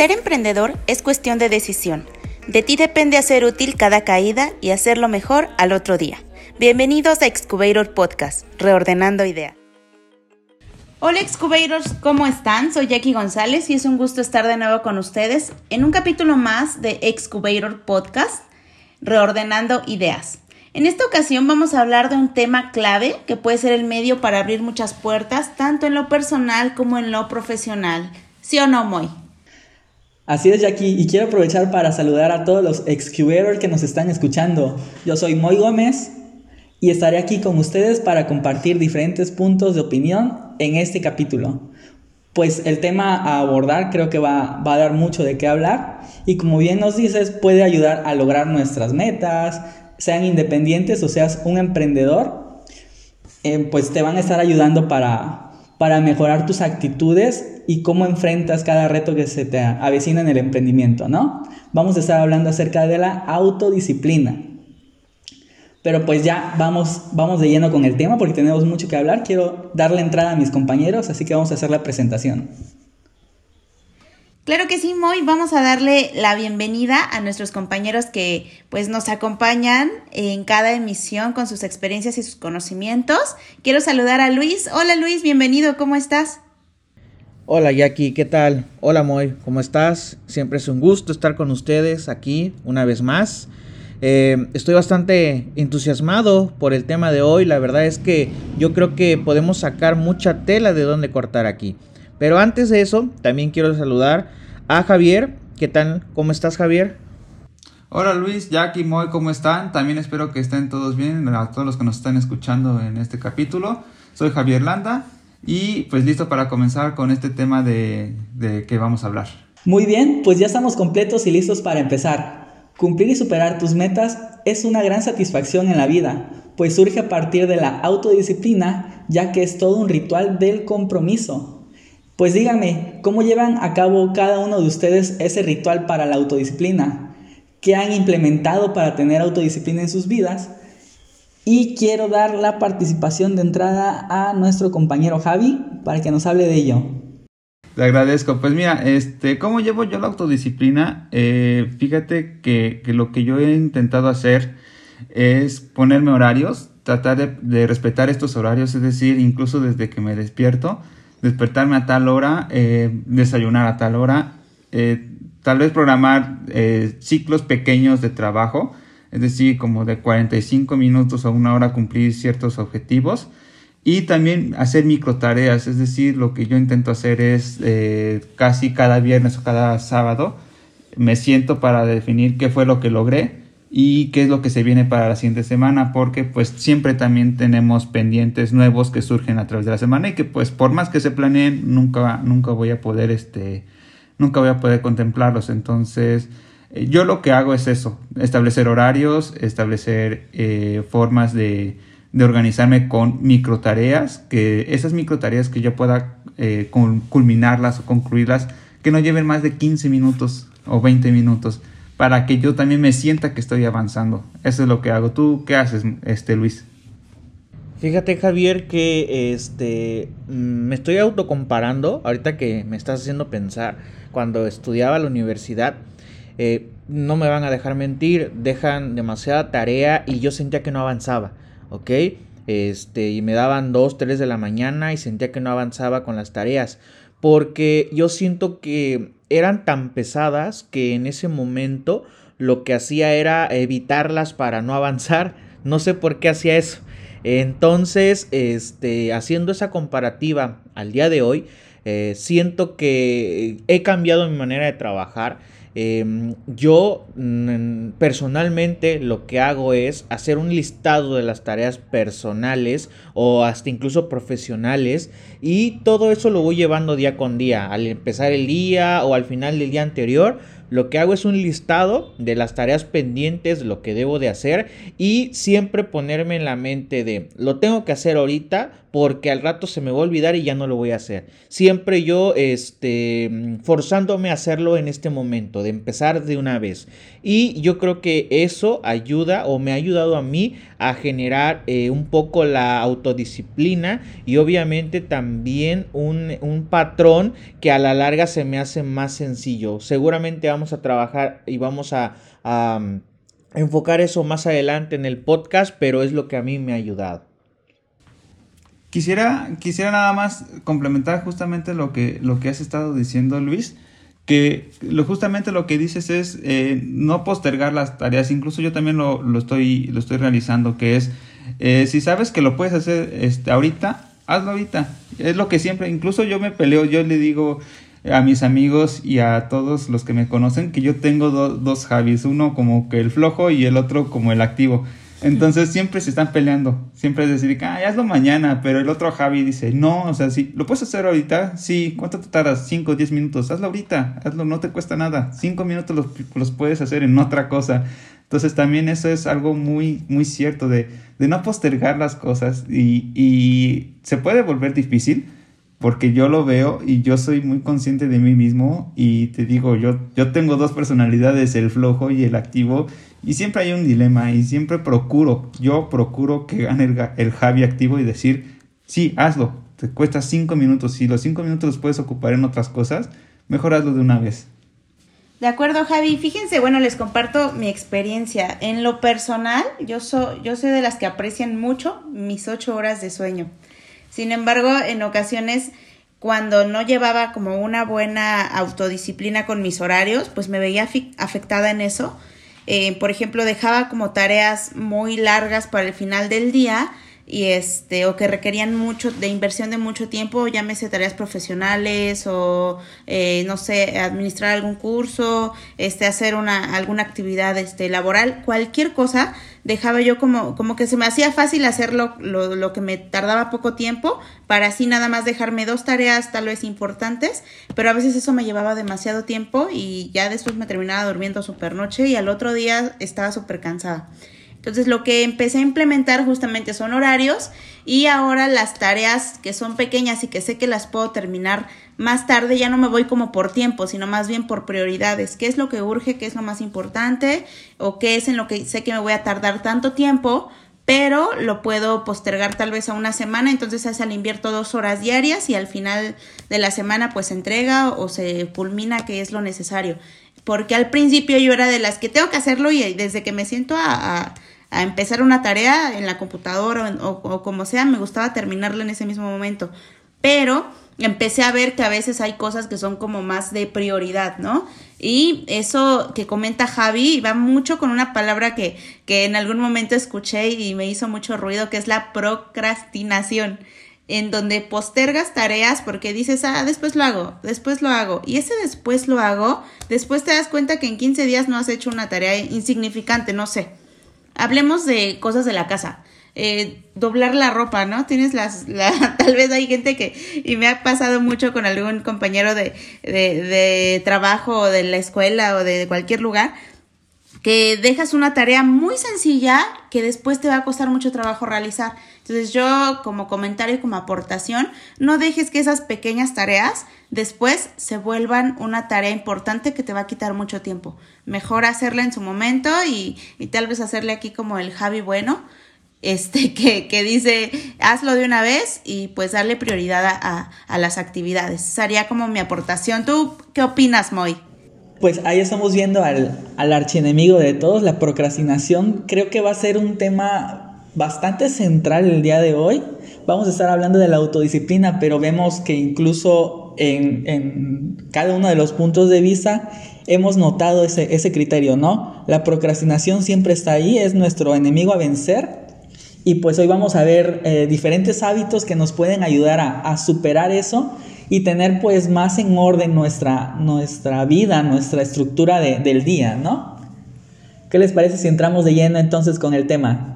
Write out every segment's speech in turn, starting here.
Ser emprendedor es cuestión de decisión. De ti depende hacer útil cada caída y hacerlo mejor al otro día. Bienvenidos a Excubator Podcast, reordenando ideas. Hola Excubators, ¿cómo están? Soy Jackie González y es un gusto estar de nuevo con ustedes en un capítulo más de Excubator Podcast, reordenando ideas. En esta ocasión vamos a hablar de un tema clave que puede ser el medio para abrir muchas puertas, tanto en lo personal como en lo profesional. ¿Sí o no, Moy? Así es, Jackie, y quiero aprovechar para saludar a todos los excubators que nos están escuchando. Yo soy Moy Gómez y estaré aquí con ustedes para compartir diferentes puntos de opinión en este capítulo. Pues el tema a abordar creo que va, va a dar mucho de qué hablar y como bien nos dices puede ayudar a lograr nuestras metas, sean independientes o seas un emprendedor, eh, pues te van a estar ayudando para, para mejorar tus actitudes y cómo enfrentas cada reto que se te avecina en el emprendimiento, ¿no? Vamos a estar hablando acerca de la autodisciplina. Pero pues ya vamos, vamos de lleno con el tema porque tenemos mucho que hablar. Quiero darle entrada a mis compañeros, así que vamos a hacer la presentación. Claro que sí, Moy. Vamos a darle la bienvenida a nuestros compañeros que pues nos acompañan en cada emisión con sus experiencias y sus conocimientos. Quiero saludar a Luis. Hola Luis, bienvenido, ¿cómo estás? Hola Jackie, ¿qué tal? Hola Moy, ¿cómo estás? Siempre es un gusto estar con ustedes aquí una vez más. Eh, estoy bastante entusiasmado por el tema de hoy. La verdad es que yo creo que podemos sacar mucha tela de dónde cortar aquí. Pero antes de eso, también quiero saludar a Javier. ¿Qué tal? ¿Cómo estás, Javier? Hola Luis, Jackie, Moy, ¿cómo están? También espero que estén todos bien, a todos los que nos están escuchando en este capítulo. Soy Javier Landa y pues listo para comenzar con este tema de, de que vamos a hablar. Muy bien, pues ya estamos completos y listos para empezar. Cumplir y superar tus metas es una gran satisfacción en la vida, pues surge a partir de la autodisciplina, ya que es todo un ritual del compromiso. Pues díganme, ¿cómo llevan a cabo cada uno de ustedes ese ritual para la autodisciplina? ¿Qué han implementado para tener autodisciplina en sus vidas? Y quiero dar la participación de entrada a nuestro compañero Javi para que nos hable de ello. Te agradezco. Pues mira, este, ¿cómo llevo yo la autodisciplina? Eh, fíjate que, lo que yo he intentado hacer es ponerme horarios, tratar de, de respetar estos horarios, es decir, incluso desde que me despierto, despertarme a tal hora, eh, desayunar a tal hora, eh, tal vez programar eh, ciclos pequeños de trabajo, es decir, como de 45 minutos a una hora cumplir ciertos objetivos y también hacer micro tareas, es decir, lo que yo intento hacer es casi cada viernes o cada sábado me siento para definir qué fue lo que logré y qué es lo que se viene para la siguiente semana, porque pues siempre también tenemos pendientes nuevos que surgen a través de la semana y que pues por más que se planeen nunca, nunca voy a poder este, nunca voy a poder contemplarlos. Entonces, eh, yo lo que hago es eso, establecer horarios, establecer eh, formas de, de, organizarme con micro tareas, que esas micro tareas que yo pueda eh, culminarlas o concluirlas, que no lleven más de 15 minutos o 20 minutos para que yo también me sienta que estoy avanzando. Eso es lo que hago. ¿Tú qué haces, este Luis? Fíjate Javier que este mm, me estoy autocomparando ahorita que me estás haciendo pensar cuando estudiaba la universidad eh, no me van a dejar mentir dejan demasiada tarea y yo sentía que no avanzaba ¿ok? Este, y me daban 2, 3 de la mañana y sentía que no avanzaba con las tareas porque yo siento que eran tan pesadas que en ese momento lo que hacía era evitarlas para no avanzar. No sé por qué hacía eso. Entonces, este, haciendo esa comparativa al día de hoy, eh, siento que he cambiado mi manera de trabajar Em, yo mm, personalmente lo que hago es hacer un listado de las tareas personales o hasta incluso profesionales y todo eso lo voy llevando día con día, al empezar el día o al final del día anterior Lo que hago es un listado de las tareas pendientes, lo que debo de hacer y siempre ponerme en la mente de lo tengo que hacer ahorita porque al rato se me va a olvidar y ya no lo voy a hacer. Siempre yo este, forzándome a hacerlo en este momento, de empezar de una vez. Y yo creo que eso ayuda o me ha ayudado a mí a generar eh, un poco la autodisciplina y obviamente también un, un patrón que a la larga se me hace más sencillo. Seguramente vamos a trabajar y vamos a, a mm, enfocar eso más adelante en el podcast, pero es lo que a mí me ha ayudado. Quisiera, quisiera nada más complementar justamente lo que, lo que has estado diciendo, Luis, que lo, justamente lo que dices es eh, no postergar las tareas, incluso yo también lo, lo estoy, lo estoy realizando, que es, eh, si sabes que lo puedes hacer este, ahorita, hazlo ahorita. Es lo que siempre, incluso yo me peleo, yo le digo a mis amigos y a todos los que me conocen que yo tengo dos Javis, uno como que el flojo y el otro como el activo. Entonces siempre se están peleando. Siempre es decir, ah, hazlo mañana. Pero el otro Javi dice, no, o sea, sí, ¿lo puedes hacer ahorita? Sí, ¿cuánto te tardas? 5 o 10 minutos. Hazlo ahorita. Hazlo, no te cuesta nada. 5 minutos los, los, puedes hacer en otra cosa. Entonces también eso es algo muy, muy cierto de, de no postergar las cosas. Y, y se puede volver difícil porque yo lo veo y yo soy muy consciente de mí mismo y te digo, yo, yo tengo dos personalidades, el flojo y el activo, y siempre hay un dilema y siempre procuro, yo procuro que gane el, el Javi activo y decir, sí, hazlo, te cuesta cinco minutos, si los cinco minutos los puedes ocupar en otras cosas, mejor hazlo de una vez. De acuerdo, Javi. Fíjense, bueno, les comparto mi experiencia. En lo personal, yo, soy yo soy de las que aprecian mucho mis ocho horas de sueño. Sin embargo, en ocasiones cuando no llevaba como una buena autodisciplina con mis horarios, pues me veía afectada en eso. Eh, por ejemplo, dejaba como tareas muy largas para el final del día y este o que requerían mucho de inversión de mucho tiempo llámese tareas profesionales o eh, no sé administrar algún curso este hacer una alguna actividad este laboral cualquier cosa dejaba yo como como que se me hacía fácil hacerlo lo, lo que me tardaba poco tiempo para así nada más dejarme dos tareas tal vez importantes pero a veces eso me llevaba demasiado tiempo y ya después me terminaba durmiendo súper noche y al otro día estaba súper cansada entonces lo que empecé a implementar justamente son horarios y ahora las tareas que son pequeñas y que sé que las puedo terminar más tarde ya no me voy como por tiempo, sino más bien por prioridades. ¿Qué es lo que urge? ¿Qué es lo más importante? ¿O qué es en lo que sé que me voy a tardar tanto tiempo? Pero lo puedo postergar tal vez a una semana, entonces a esa le invierto dos horas diarias y al final de la semana pues se entrega o se culmina que es lo necesario. Porque al principio yo era de las que tengo que hacerlo y desde que me siento a a empezar una tarea en la computadora o, como sea, me gustaba terminarla en ese mismo momento. Pero empecé a ver que a veces hay cosas que son como más de prioridad, ¿no? Y eso que comenta Javi va mucho con una palabra que, que en algún momento escuché y me hizo mucho ruido, que es la procrastinación en donde postergas tareas porque dices, ah, después lo hago, después lo hago. Y ese después lo hago, después te das cuenta que en 15 días no has hecho una tarea insignificante, no sé. Hablemos de cosas de la casa. Eh, doblar la ropa, ¿no? Tienes las, la, tal vez hay gente que, y me ha pasado mucho con algún compañero de, de, de trabajo o de la escuela o de cualquier lugar, que dejas una tarea muy sencilla que después te va a costar mucho trabajo realizar. Entonces yo como comentario, como aportación, no dejes que esas pequeñas tareas después se vuelvan una tarea importante que te va a quitar mucho tiempo. Mejor hacerla en su momento y, y tal vez hacerle aquí como el Javi bueno, este, que, que, dice hazlo de una vez y pues darle prioridad a, a las actividades. Sería como mi aportación. ¿Tú qué opinas, Moy? Pues ahí estamos viendo al, al archienemigo de todos, la procrastinación. Creo que va a ser un tema bastante central el día de hoy. Vamos a estar hablando de la autodisciplina, pero vemos que incluso en, en cada uno de los puntos de vista hemos notado ese, ese criterio, ¿no? La procrastinación siempre está ahí, es nuestro enemigo a vencer. Y pues hoy vamos a ver eh, diferentes hábitos que nos pueden ayudar a, a superar eso y tener pues más en orden nuestra, nuestra vida, nuestra estructura de, del día, ¿no? ¿Qué les parece si entramos de lleno entonces con el tema?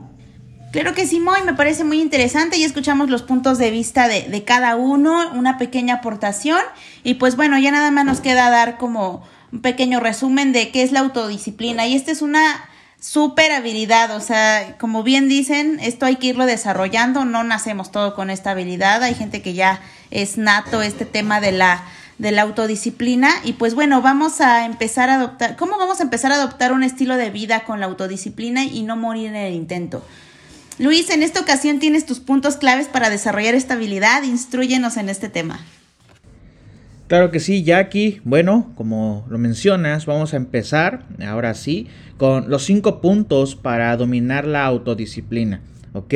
Claro que sí, Moy, me parece muy interesante. Ya escuchamos los puntos de vista de, de, cada uno, una pequeña aportación. Y pues bueno, ya nada más nos queda dar como un pequeño resumen de qué es la autodisciplina. Y esta es una súper habilidad, o sea, como bien dicen, esto hay que irlo desarrollando, no nacemos todo con esta habilidad, hay gente que ya es nato este tema de la de la autodisciplina y pues bueno, vamos a empezar a adoptar, ¿cómo vamos a empezar a adoptar un estilo de vida con la autodisciplina y no morir en el intento? Luis, en esta ocasión tienes tus puntos claves para desarrollar esta habilidad, instruyenos en este tema. Claro que sí, Jackie. Bueno, como lo mencionas, vamos a empezar, ahora sí, con los cinco puntos para dominar la autodisciplina. ¿Ok?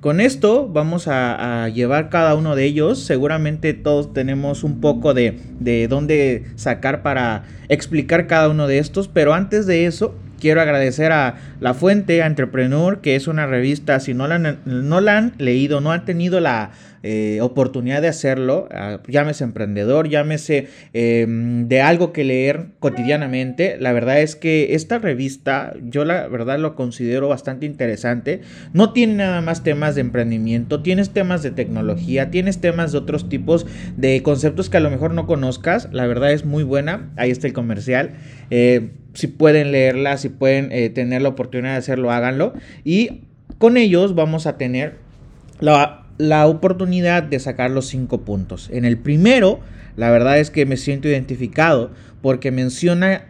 Con esto vamos a, llevar cada uno de ellos. Seguramente todos tenemos un poco de, de dónde sacar para explicar cada uno de estos. Pero antes de eso, quiero agradecer a La Fuente, Entrepreneur, que es una revista, si no la no la han leído, no han tenido la eh, oportunidad de hacerlo, ah, llámese emprendedor, llámese em, de algo que leer cotidianamente, la verdad es que esta revista yo la verdad lo considero bastante interesante. No tiene nada más temas de emprendimiento, tienes temas de tecnología, tienes temas de otros tipos de conceptos que a lo mejor no conozcas, la verdad es muy buena, ahí está el comercial. Eh, si pueden leerla, si pueden eh, tener la oportunidad de hacerlo, háganlo. Y con ellos vamos a tener la la oportunidad de sacar los cinco puntos. En el primero, la verdad es que me siento identificado porque menciona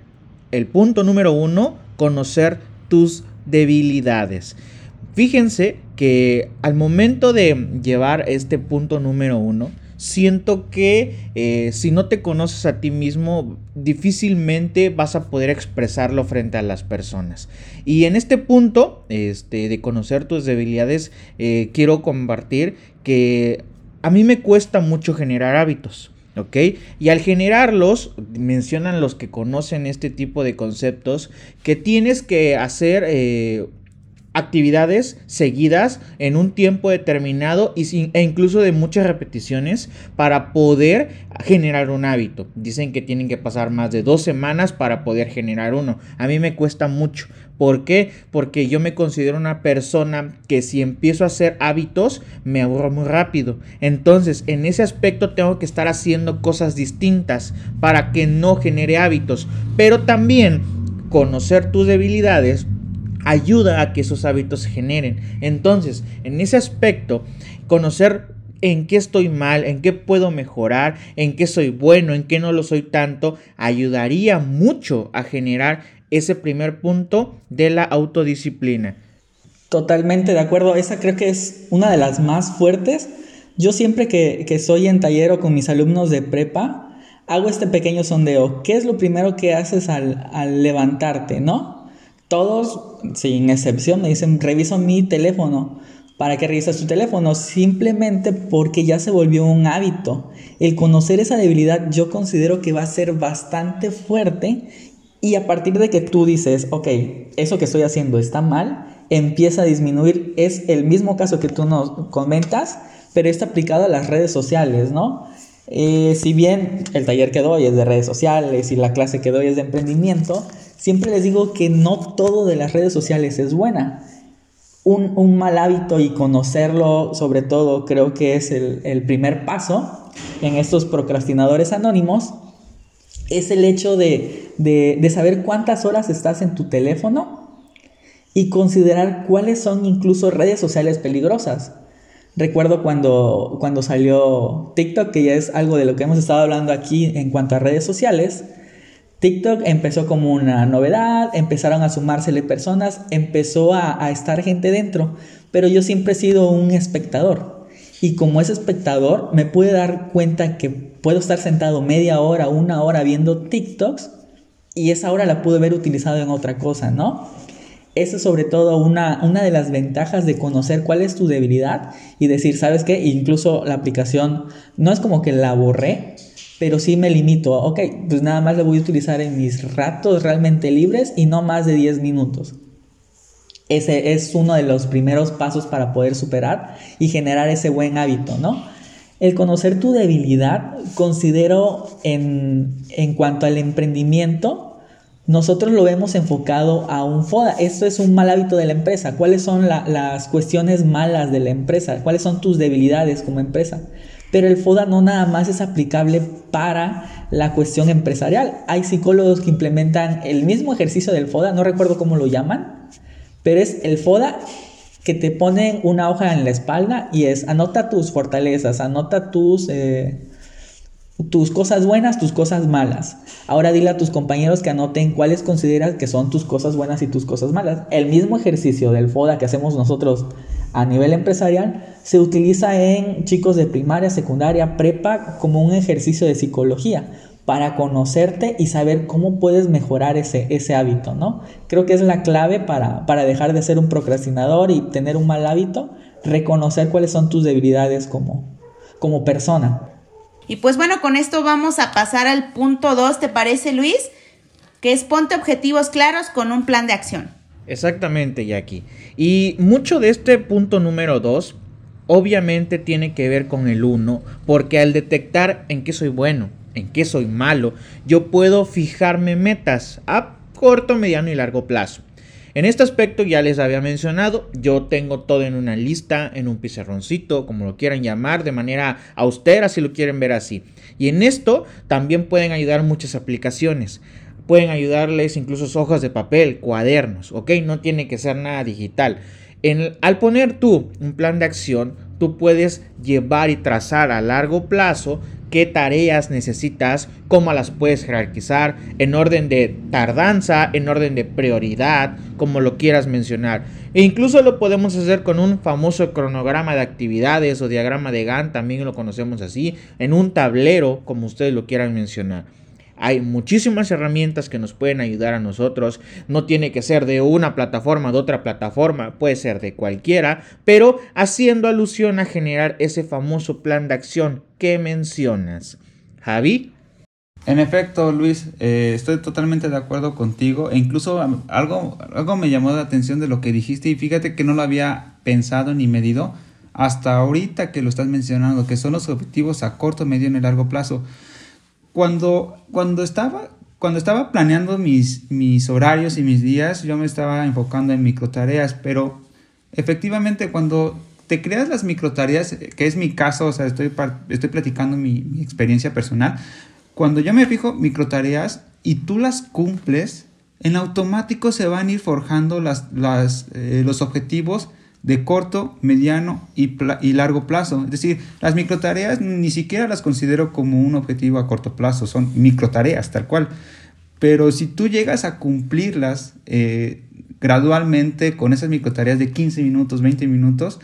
el punto número uno, conocer tus debilidades. Fíjense que al momento de llevar este punto número uno, siento que eh, si no te conoces a ti mismo, difícilmente vas a poder expresarlo frente a las personas. Y en este punto, este, de conocer tus debilidades, eh, quiero compartir que a mí me cuesta mucho generar hábitos. ¿Ok? Y al generarlos, mencionan los que conocen este tipo de conceptos, que tienes que hacer eh, actividades seguidas en un tiempo determinado y e incluso de muchas repeticiones para poder generar un hábito. Dicen que tienen que pasar más de dos semanas para poder generar uno. A mí me cuesta mucho. ¿Por qué? Porque yo me considero una persona que si empiezo a hacer hábitos me aburro muy rápido. Entonces, en ese aspecto tengo que estar haciendo cosas distintas para que no genere hábitos. Pero también conocer tus debilidades ayuda a que esos hábitos se generen. Entonces, en ese aspecto, conocer en qué estoy mal, en qué puedo mejorar, en qué soy bueno, en qué no lo soy tanto, ayudaría mucho a generar ese primer punto de la autodisciplina. Totalmente de acuerdo, esa creo que es una de las más fuertes. Yo siempre que, soy en taller o con mis alumnos de prepa, hago este pequeño sondeo. ¿Qué es lo primero que haces al, al levantarte, no? Todos, sin excepción, me dicen, reviso mi teléfono. ¿Para qué revisas tu teléfono? Simplemente porque ya se volvió un hábito. El conocer esa debilidad yo considero que va a ser bastante fuerte y a partir de que tú dices, ok, eso que estoy haciendo está mal, empieza a disminuir. Es el mismo caso que tú nos comentas, pero está aplicado a las redes sociales, ¿no? Eh, si bien el taller que doy es de redes sociales y la clase que doy es de emprendimiento, Siempre les digo que no todo de las redes sociales es buena. Un, mal hábito y conocerlo sobre todo creo que es el, primer paso en estos procrastinadores anónimos. Es el hecho de, de saber cuántas horas estás en tu teléfono y considerar cuáles son incluso redes sociales peligrosas. Recuerdo cuando, cuando salió TikTok, que ya es algo de lo que hemos estado hablando aquí en cuanto a redes sociales, TikTok empezó como una novedad, empezaron a sumársele personas, empezó a, estar gente dentro, pero yo siempre he sido un espectador. Y como es espectador, me pude dar cuenta que puedo estar sentado media hora, una hora viendo TikToks y esa hora la pude haber utilizado en otra cosa, ¿no? Eso es sobre todo una, una de las ventajas de conocer cuál es tu debilidad y decir, ¿sabes qué? Incluso la aplicación no es como que la borré, pero sí me limito, ok, pues nada más lo voy a utilizar en mis ratos realmente libres y no más de 10 minutos. Ese es uno de los primeros pasos para poder superar y generar ese buen hábito, ¿no? El conocer tu debilidad, considero en, en cuanto al emprendimiento, nosotros lo vemos enfocado a un FODA. Esto es un mal hábito de la empresa. ¿Cuáles son las cuestiones malas de la empresa? ¿Cuáles son tus debilidades como empresa? Pero el FODA no nada más es aplicable para la cuestión empresarial. Hay psicólogos que implementan el mismo ejercicio del FODA, no recuerdo cómo lo llaman, pero es el FODA que te ponen una hoja en la espalda y es anota tus fortalezas, anota tus... Eh, tus cosas buenas, tus cosas malas. Ahora dile a tus compañeros que anoten cuáles consideras que son tus cosas buenas y tus cosas malas. El mismo ejercicio del FODA que hacemos nosotros a nivel empresarial se utiliza en chicos de primaria, secundaria, prepa como un ejercicio de psicología para conocerte y saber cómo puedes mejorar ese, ese hábito, ¿no? Creo que es la clave para, para dejar de ser un procrastinador y tener un mal hábito, reconocer cuáles son tus debilidades como, como persona. Y pues bueno, con esto vamos a pasar al punto 2, ¿te parece Luis? Que es ponte objetivos claros con un plan de acción. Exactamente, Jackie. Y mucho de este punto número 2 obviamente tiene que ver con el 1, porque al detectar en qué soy bueno, en qué soy malo, yo puedo fijarme metas a corto, mediano y largo plazo. En este aspecto ya les había mencionado, yo tengo todo en una lista, en un pizarroncito, como lo quieran llamar, de manera austera si lo quieren ver así. Y en esto también pueden ayudar muchas aplicaciones. Pueden ayudarles incluso hojas de papel, cuadernos, ¿ok? No tiene que ser nada digital. al poner tú un plan de acción, tú puedes llevar y trazar a largo plazo qué tareas necesitas, cómo las puedes jerarquizar, en orden de tardanza, en orden de prioridad, como lo quieras mencionar. E incluso lo podemos hacer con un famoso cronograma de actividades o diagrama de Gantt, también lo conocemos así, en un tablero, como ustedes lo quieran mencionar. Hay muchísimas herramientas que nos pueden ayudar a nosotros. No tiene que ser de una plataforma, de otra plataforma, puede ser de cualquiera, pero haciendo alusión a generar ese famoso plan de acción que mencionas. Javi. En efecto, Luis, eh, estoy totalmente de acuerdo contigo e incluso algo, algo me llamó la atención de lo que dijiste y fíjate que no lo había pensado ni medido hasta ahorita que lo estás mencionando, que son los objetivos a corto, medio y largo plazo. Cuando, cuando, estaba, cuando estaba planeando mis, mis horarios y mis días, yo me estaba enfocando en microtareas, pero efectivamente cuando te creas las microtareas, que es mi caso, o sea, estoy, estoy platicando mi, experiencia personal, cuando yo me fijo microtareas y tú las cumples, en automático se van a ir forjando las, las, eh, los objetivos de corto, mediano y, y, largo plazo. Es decir, las microtareas ni siquiera las considero como un objetivo a corto plazo, son microtareas tal cual. Pero si tú llegas a cumplirlas eh, gradualmente con esas microtareas de 15 minutos, 20 minutos,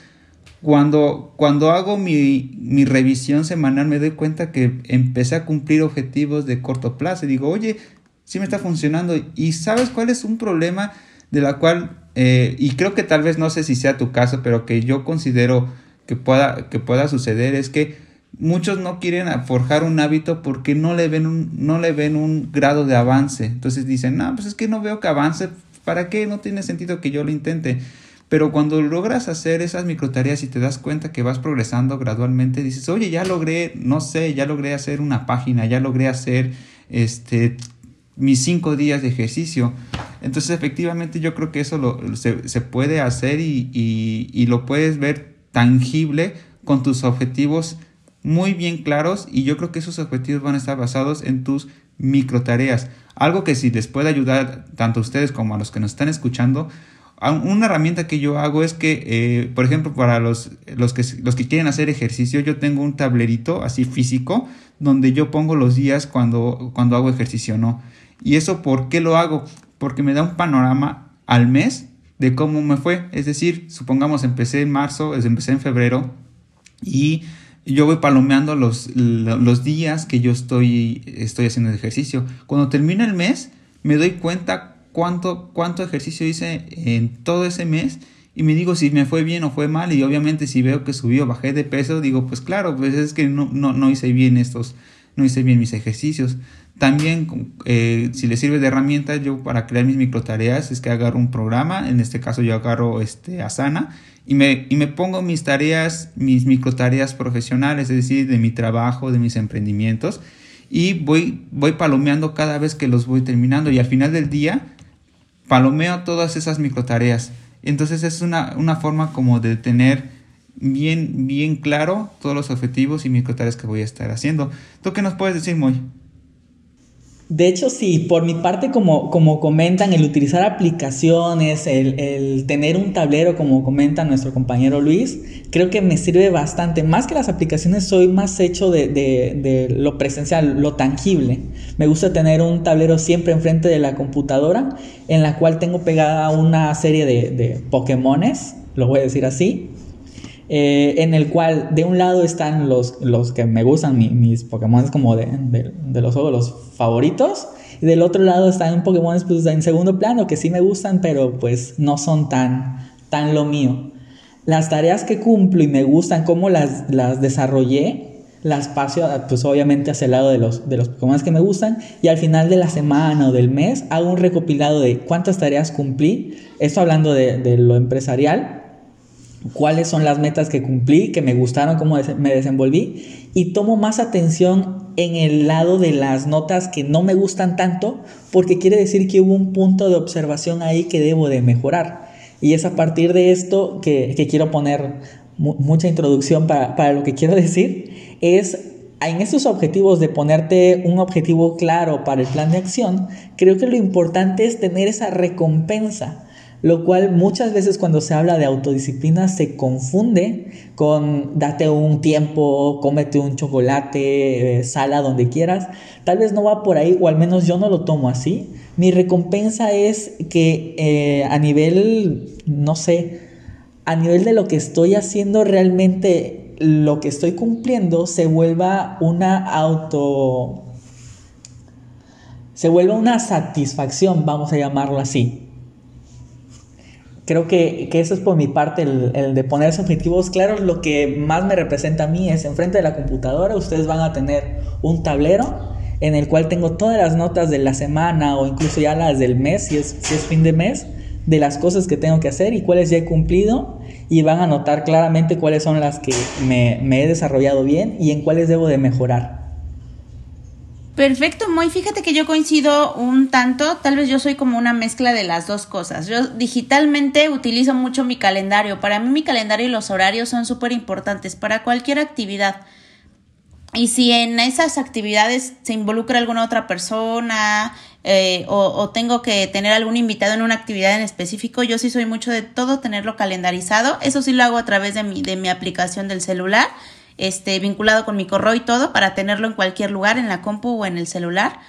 cuando, cuando hago mi, mi, revisión semanal me doy cuenta que empecé a cumplir objetivos de corto plazo y digo, oye, sí me está funcionando. ¿Y sabes cuál es un problema de la cual eh, y creo que tal vez no sé si sea tu caso, pero que yo considero que pueda, que pueda suceder es que muchos no quieren forjar un hábito porque no le ven un, no le ven un grado de avance. Entonces dicen, no, pues es que no veo que avance, ¿para qué? No tiene sentido que yo lo intente. Pero cuando logras hacer esas microtareas y te das cuenta que vas progresando gradualmente, dices, oye, ya logré, no sé, ya logré hacer una página, ya logré hacer este mis cinco días de ejercicio. Entonces, efectivamente, yo creo que eso lo, se, puede hacer y, lo puedes ver tangible con tus objetivos muy bien claros y yo creo que esos objetivos van a estar basados en tus micro tareas. Algo que si les puede ayudar tanto a ustedes como a los que nos están escuchando, una herramienta que yo hago es que, eh, por ejemplo, para los, los, que, los que quieren hacer ejercicio, yo tengo un tablerito así físico donde yo pongo los días cuando, cuando hago ejercicio, ¿no? ¿Y eso por qué lo hago? Porque me da un panorama al mes de cómo me fue. Es decir, supongamos empecé en marzo, empecé en febrero y yo voy palomeando los, los días que yo estoy, estoy haciendo ejercicio. Cuando termina el mes, me doy cuenta cuánto, cuánto ejercicio hice en todo ese mes y me digo si me fue bien o fue mal y obviamente si veo que subí o bajé de peso, digo pues claro, pues es que no, no, no hice bien estos, no hice bien mis ejercicios. También, eh, si le sirve de herramienta, yo para crear mis microtareas es que agarro un programa, en este caso yo agarro este, Asana, y me, y me pongo mis tareas, mis microtareas profesionales, es decir, de mi trabajo, de mis emprendimientos, y voy, voy palomeando cada vez que los voy terminando, y al final del día palomeo todas esas microtareas. Entonces es una, una forma como de tener bien, bien claro todos los objetivos y microtareas que voy a estar haciendo. ¿Tú qué nos puedes decir, Moy? De hecho, sí, por mi parte, como, como comentan, el utilizar aplicaciones, el, tener un tablero, como comenta nuestro compañero Luis, creo que me sirve bastante. Más que las aplicaciones, soy más hecho de, de, lo presencial, lo tangible. Me gusta tener un tablero siempre enfrente de la computadora, en la cual tengo pegada una serie de, de Pokémones, lo voy a decir así, eh, en el cual de un lado están los, los que me gustan, mis Pokémon como de, de, los juegos, los favoritos, y del otro lado están Pokémon pues, en segundo plano que sí me gustan, pero pues no son tan, tan lo mío. Las tareas que cumplo y me gustan, cómo las, las desarrollé, las paso pues obviamente hacia el lado de los, de los Pokémon que me gustan y al final de la semana o del mes hago un recopilado de cuántas tareas cumplí, esto hablando de, de lo empresarial, cuáles son las metas que cumplí, que me gustaron, cómo me desenvolví y tomo más atención en el lado de las notas que no me gustan tanto porque quiere decir que hubo un punto de observación ahí que debo de mejorar. Y es a partir de esto que, quiero poner mucha introducción para, para lo que quiero decir, es en estos objetivos de ponerte un objetivo claro para el plan de acción, creo que lo importante es tener esa recompensa lo cual muchas veces cuando se habla de autodisciplina se confunde con date un tiempo, cómete un chocolate, eh, sala donde quieras. Tal vez no va por ahí, o al menos yo no lo tomo así. Mi recompensa es que eh, a nivel, no sé, a nivel de lo que estoy haciendo realmente, lo que estoy cumpliendo se vuelva una auto... se vuelva una satisfacción, vamos a llamarlo así creo que, que, eso es por mi parte, el, el, de ponerse objetivos claros. Lo que más me representa a mí es enfrente de la computadora, ustedes van a tener un tablero en el cual tengo todas las notas de la semana o incluso ya las del mes, si es, si es fin de mes, de las cosas que tengo que hacer y cuáles ya he cumplido y van a notar claramente cuáles son las que me, me he desarrollado bien y en cuáles debo de mejorar. Perfecto, muy fíjate que yo coincido un tanto, tal vez yo soy como una mezcla de las dos cosas. Yo digitalmente utilizo mucho mi calendario. Para mí mi calendario y los horarios son súper importantes para cualquier actividad. Y si en esas actividades se involucra alguna otra persona eh, o, o, tengo que tener algún invitado en una actividad en específico, yo sí soy mucho de todo tenerlo calendarizado. Eso sí lo hago a través de mi, de mi aplicación del celular este, vinculado con mi correo y todo para tenerlo en cualquier lugar, en la compu o en el celular.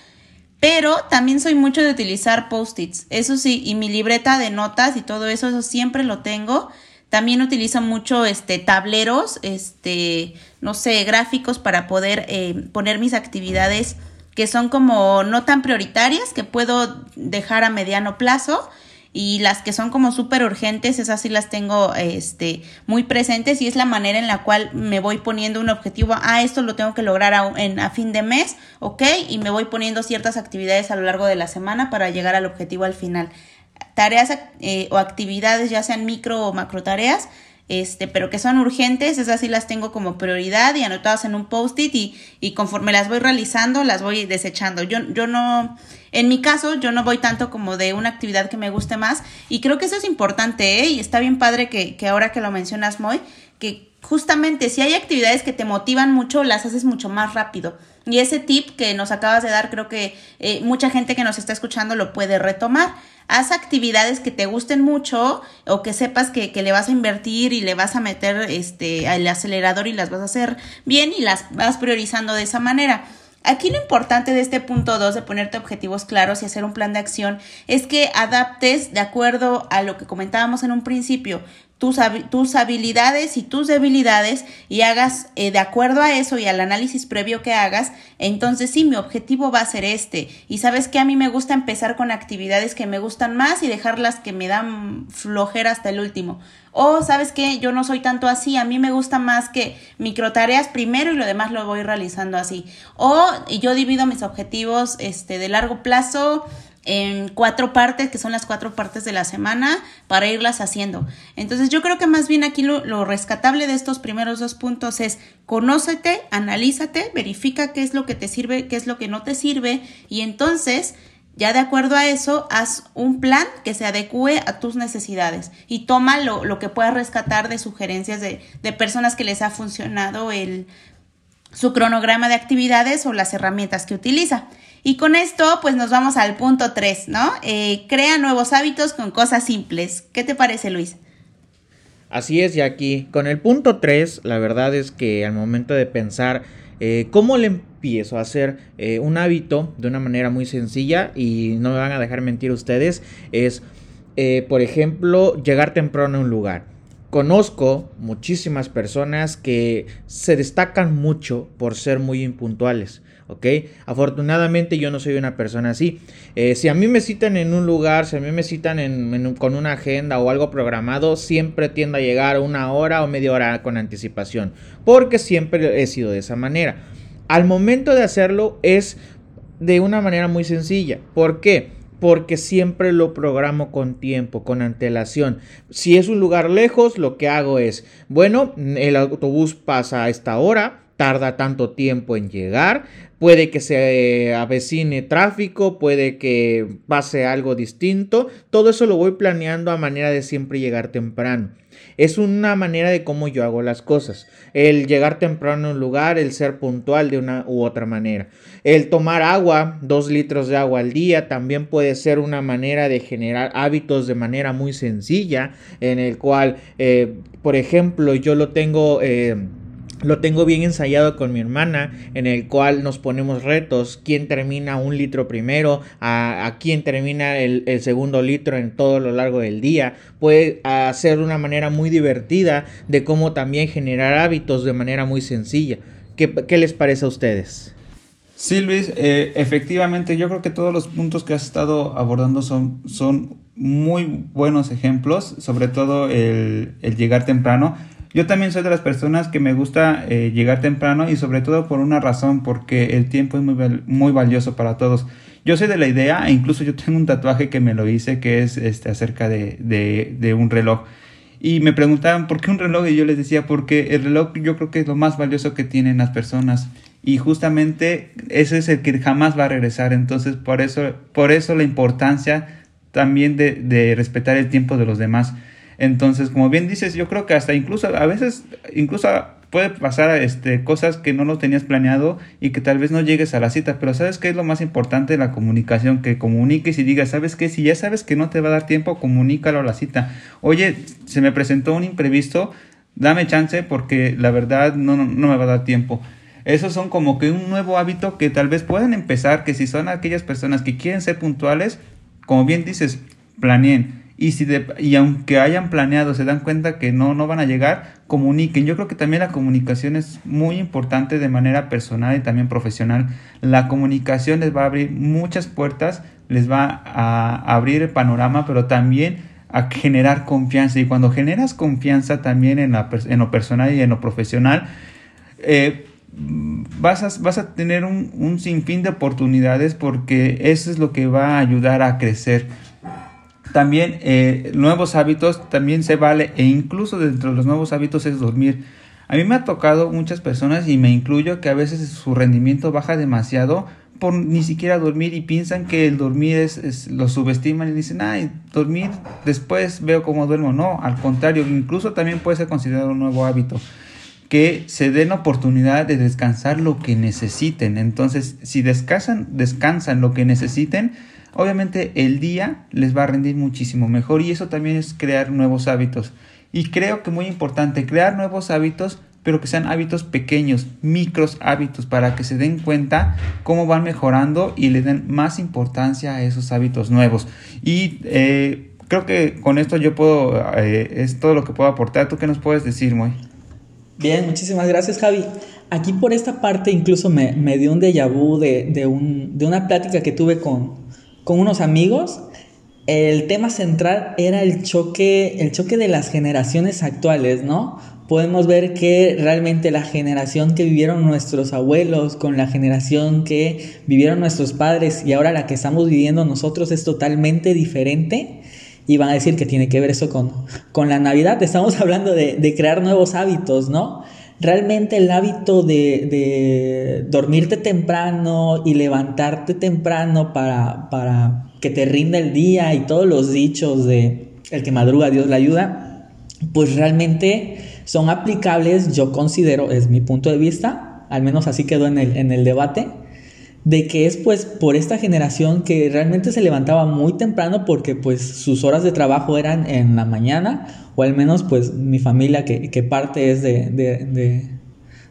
Pero también soy mucho de utilizar post-its, eso sí, y mi libreta de notas y todo eso, eso siempre lo tengo. También utilizo mucho este, tableros, este, no sé, gráficos para poder eh, poner mis actividades que son como no tan prioritarias, que puedo dejar a mediano plazo y las que son como súper urgentes, esas sí las tengo este, muy presentes y es la manera en la cual me voy poniendo un objetivo, ah, esto lo tengo que lograr a, en, a fin de mes, ok, y me voy poniendo ciertas actividades a lo largo de la semana para llegar al objetivo al final. Tareas eh, o actividades, ya sean micro o macro tareas, este, pero que son urgentes, esas sí las tengo como prioridad y anotadas en un post-it y, y conforme las voy realizando, las voy desechando. Yo, yo no, en mi caso, yo no voy tanto como de una actividad que me guste más y creo que eso es importante, ¿eh? Y está bien padre que, que ahora que lo mencionas, Moy, que justamente si hay actividades que te motivan mucho, las haces mucho más rápido. Y ese tip que nos acabas de dar, creo que eh, mucha gente que nos está escuchando lo puede retomar haz actividades que te gusten mucho o que sepas que, que, le vas a invertir y le vas a meter este al acelerador y las vas a hacer bien y las vas priorizando de esa manera. Aquí lo importante de este punto 2 de ponerte objetivos claros y hacer un plan de acción es que adaptes de acuerdo a lo que comentábamos en un principio tus, tus habilidades y tus debilidades y hagas eh, de acuerdo a eso y al análisis previo que hagas, entonces sí, mi objetivo va a ser este. Y sabes que a mí me gusta empezar con actividades que me gustan más y dejarlas que me dan flojera hasta el último. O sabes que yo no soy tanto así, a mí me gusta más que micro tareas primero y lo demás lo voy realizando así. O yo divido mis objetivos este, de largo plazo en cuatro partes, que son las cuatro partes de la semana, para irlas haciendo. Entonces yo creo que más bien aquí lo, rescatable de estos primeros dos puntos es conócete, analízate, verifica qué es lo que te sirve, qué es lo que no te sirve y entonces Ya de acuerdo a eso, haz un plan que se adecue a tus necesidades y toma lo, lo que puedas rescatar de sugerencias de, de personas que les ha funcionado el, su cronograma de actividades o las herramientas que utiliza. Y con esto, pues nos vamos al punto 3, ¿no? Eh, crea nuevos hábitos con cosas simples. ¿Qué te parece, Luis? Así es, Jackie. Con el punto 3, la verdad es que al momento de pensar eh, cómo le empiezo a hacer eh, un hábito de una manera muy sencilla, y no me van a dejar mentir ustedes, es, por ejemplo, llegar temprano a un lugar. Conozco muchísimas personas que se destacan mucho por ser muy impuntuales. ¿Ok? Afortunadamente yo no soy una persona así. Eh, si a mí me citan en un lugar, si a mí me citan con una agenda o algo programado, siempre tiendo a llegar una hora o media hora con anticipación, porque siempre he sido de esa manera. Al momento de hacerlo es de una manera muy sencilla. ¿Por qué? porque siempre lo programo con tiempo, con antelación. Si es un lugar lejos, lo que hago es, bueno, el autobús pasa a esta hora, tarda tanto tiempo en llegar, puede que se avecine tráfico, puede que pase algo distinto, todo eso lo voy planeando a manera de siempre llegar temprano. Es una manera de cómo yo hago las cosas. El llegar temprano a un lugar, el ser puntual de una u otra manera. El tomar agua, dos litros de agua al día, también puede ser una manera de generar hábitos de manera muy sencilla, en el cual, eh, por ejemplo, yo lo tengo... Eh, lo tengo bien ensayado con mi hermana, en el cual nos ponemos retos, quién termina un litro primero, a, quién termina el, segundo litro en todo lo largo del día. Puede hacer una manera muy divertida de cómo también generar hábitos de manera muy sencilla. ¿Qué, les parece a ustedes? Sí, Luis, eh, efectivamente yo creo que todos los puntos que has estado abordando son, son muy buenos ejemplos, sobre todo el, el llegar temprano. Yo también soy de las personas que me gusta eh, llegar temprano y sobre todo por una razón, porque el tiempo es muy, muy valioso para todos. Yo soy de la idea, e incluso yo tengo un tatuaje que me lo hice, que es este, acerca de, de, de un reloj. Y me preguntaban por qué un reloj y yo les decía porque el reloj yo creo que es lo más valioso que tienen las personas y justamente ese es el que jamás va a regresar entonces por eso por eso la importancia también de, de respetar el tiempo de los demás entonces, como bien dices, yo creo que hasta incluso a veces, incluso puede pasar este, cosas que no lo tenías planeado y que tal vez no llegues a la cita, pero ¿sabes qué es lo más importante la comunicación? Que comuniques y digas, ¿sabes qué? Si ya sabes que no te va a dar tiempo, comunícalo a la cita. Oye, se me presentó un imprevisto, dame chance porque la verdad no, no, no me va a dar tiempo. Esos son como que un nuevo hábito que tal vez puedan empezar, que si son aquellas personas que quieren ser puntuales, como bien dices, planeen y, si y aunque hayan planeado, se dan cuenta que no, no van a llegar, comuniquen. Yo creo que también la comunicación es muy importante de manera personal y también profesional. La comunicación les va a abrir muchas puertas, les va a abrir el panorama, pero también a generar confianza. Y cuando generas confianza también en, la, en lo personal y en lo profesional, eh, vas, a, vas a tener un, un sinfín de oportunidades porque eso es lo que va a ayudar a crecer también eh, nuevos hábitos también se vale e incluso dentro de los nuevos hábitos es dormir. A mí me ha tocado muchas personas y me incluyo que a veces su rendimiento baja demasiado por ni siquiera dormir y piensan que el dormir es, lo subestiman y dicen, ay, dormir después veo cómo duermo. No, al contrario, incluso también puede ser considerado un nuevo hábito. Que se den oportunidad de descansar lo que necesiten. Entonces, si descansan, descansan lo que necesiten, obviamente el día les va a rendir muchísimo mejor y eso también es crear nuevos hábitos. Y creo que muy importante, crear nuevos hábitos, pero que sean hábitos pequeños, micros hábitos, para que se den cuenta cómo van mejorando y le den más importancia a esos hábitos nuevos. Y eh, creo que con esto yo puedo, eh, es todo lo que puedo aportar. ¿Tú qué nos puedes decir, Moy? Bien, muchísimas gracias, Javi. Aquí por esta parte incluso me, me dio un déjà vu de, de, un, de una plática que tuve con, con unos amigos, el tema central era el choque, el choque de las generaciones actuales, ¿no? Podemos ver que realmente la generación que vivieron nuestros abuelos con la generación que vivieron nuestros padres y ahora la que estamos viviendo nosotros es totalmente diferente. Y van a decir que tiene que ver eso con, con la Navidad. Estamos hablando de, de crear nuevos hábitos, ¿no? Realmente el hábito de, dormirte temprano y levantarte temprano para, para que te rinda el día y todos los dichos de el que madruga Dios le ayuda, pues realmente son aplicables, yo considero, es mi punto de vista, al menos así quedó en el, en el debate, de que es pues por esta generación que realmente se levantaba muy temprano porque pues sus horas de trabajo eran en la mañana o al menos pues mi familia que, parte es de, de,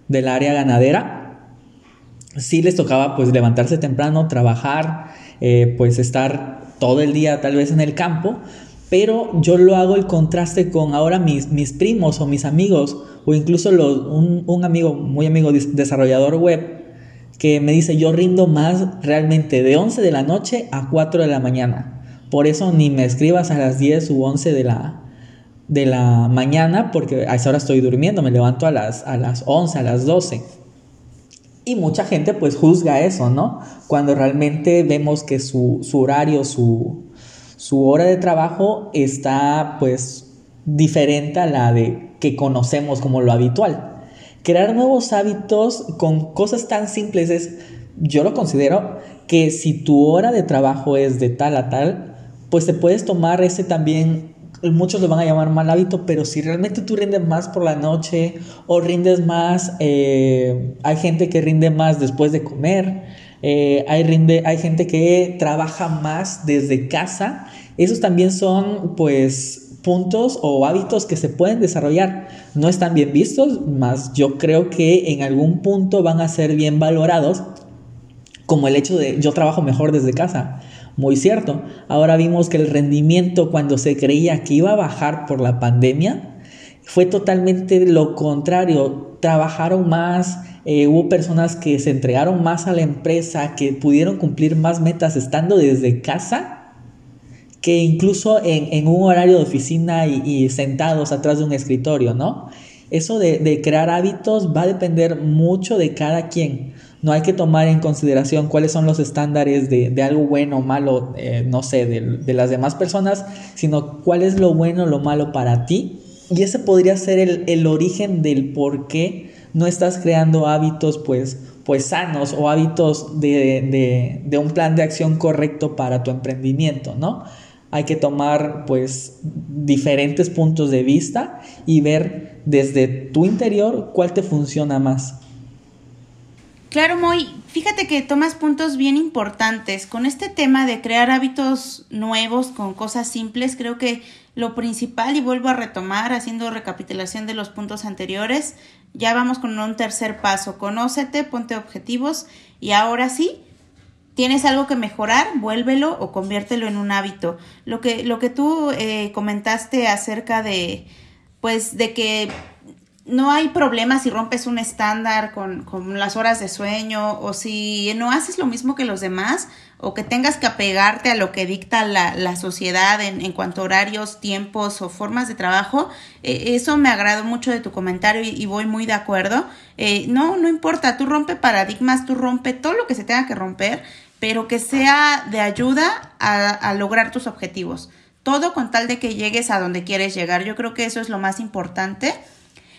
del área ganadera. Sí les tocaba pues levantarse temprano, trabajar, eh, pues estar todo el día tal vez en el campo, pero yo lo hago el contraste con ahora mis, mis primos o mis amigos o incluso los, un, un amigo, muy amigo desarrollador web que me dice yo rindo más realmente de 11 de la noche a 4 de la mañana. Por eso ni me escribas a las 10 u 11 de la, de la mañana porque a esa hora estoy durmiendo, me levanto a las, a las 11, a las 12. Y mucha gente pues juzga eso, ¿no? Cuando realmente vemos que su, su horario, su, su hora de trabajo está pues diferente a la de que conocemos como lo habitual. Crear nuevos hábitos con cosas tan simples es, yo lo considero que si tu hora de trabajo es de tal a tal, pues te puedes tomar ese también, muchos lo van a llamar mal hábito, pero si realmente tú rindes más por la noche o rindes más, eh, hay gente que rinde más después de comer, eh, hay, rinde, hay gente que trabaja más desde casa, esos también son pues puntos o hábitos que se pueden desarrollar. No están bien vistos, más yo creo que en algún punto van a ser bien valorados, como el hecho de yo trabajo mejor desde casa. Muy cierto. Ahora vimos que el rendimiento cuando se creía que iba a bajar por la pandemia fue totalmente lo contrario. Trabajaron más, eh, hubo personas que se entregaron más a la empresa, que pudieron cumplir más metas estando desde casa que incluso en, un horario de oficina y, sentados atrás de un escritorio, ¿no? Eso de, crear hábitos va a depender mucho de cada quien. No hay que tomar en consideración cuáles son los estándares de, algo bueno o malo, eh, no sé, de, las demás personas, sino cuál es lo bueno o lo malo para ti. Y ese podría ser el, el origen del por qué no estás creando hábitos pues, pues sanos o hábitos de, de un plan de acción correcto para tu emprendimiento, ¿no? Hay que tomar pues diferentes puntos de vista y ver desde tu interior cuál te funciona más. Claro, Moy, fíjate que tomas puntos bien importantes. Con este tema de crear hábitos nuevos con cosas simples, creo que lo principal, y vuelvo a retomar haciendo recapitulación de los puntos anteriores, ya vamos con un tercer paso. Conócete, ponte objetivos y ahora sí, tienes algo que mejorar, vuélvelo o conviértelo en un hábito. Lo que, lo que tú eh, comentaste acerca de, pues, de que no hay problema si rompes un estándar con, con, las horas de sueño o si no haces lo mismo que los demás o que tengas que apegarte a lo que dicta la, la sociedad en, en, cuanto a horarios, tiempos o formas de trabajo. Eh, eso me agradó mucho de tu comentario y, voy muy de acuerdo. Eh, no, no importa, tú rompe paradigmas, tú rompe todo lo que se tenga que romper pero que sea de ayuda a, lograr tus objetivos. Todo con tal de que llegues a donde quieres llegar. Yo creo que eso es lo más importante.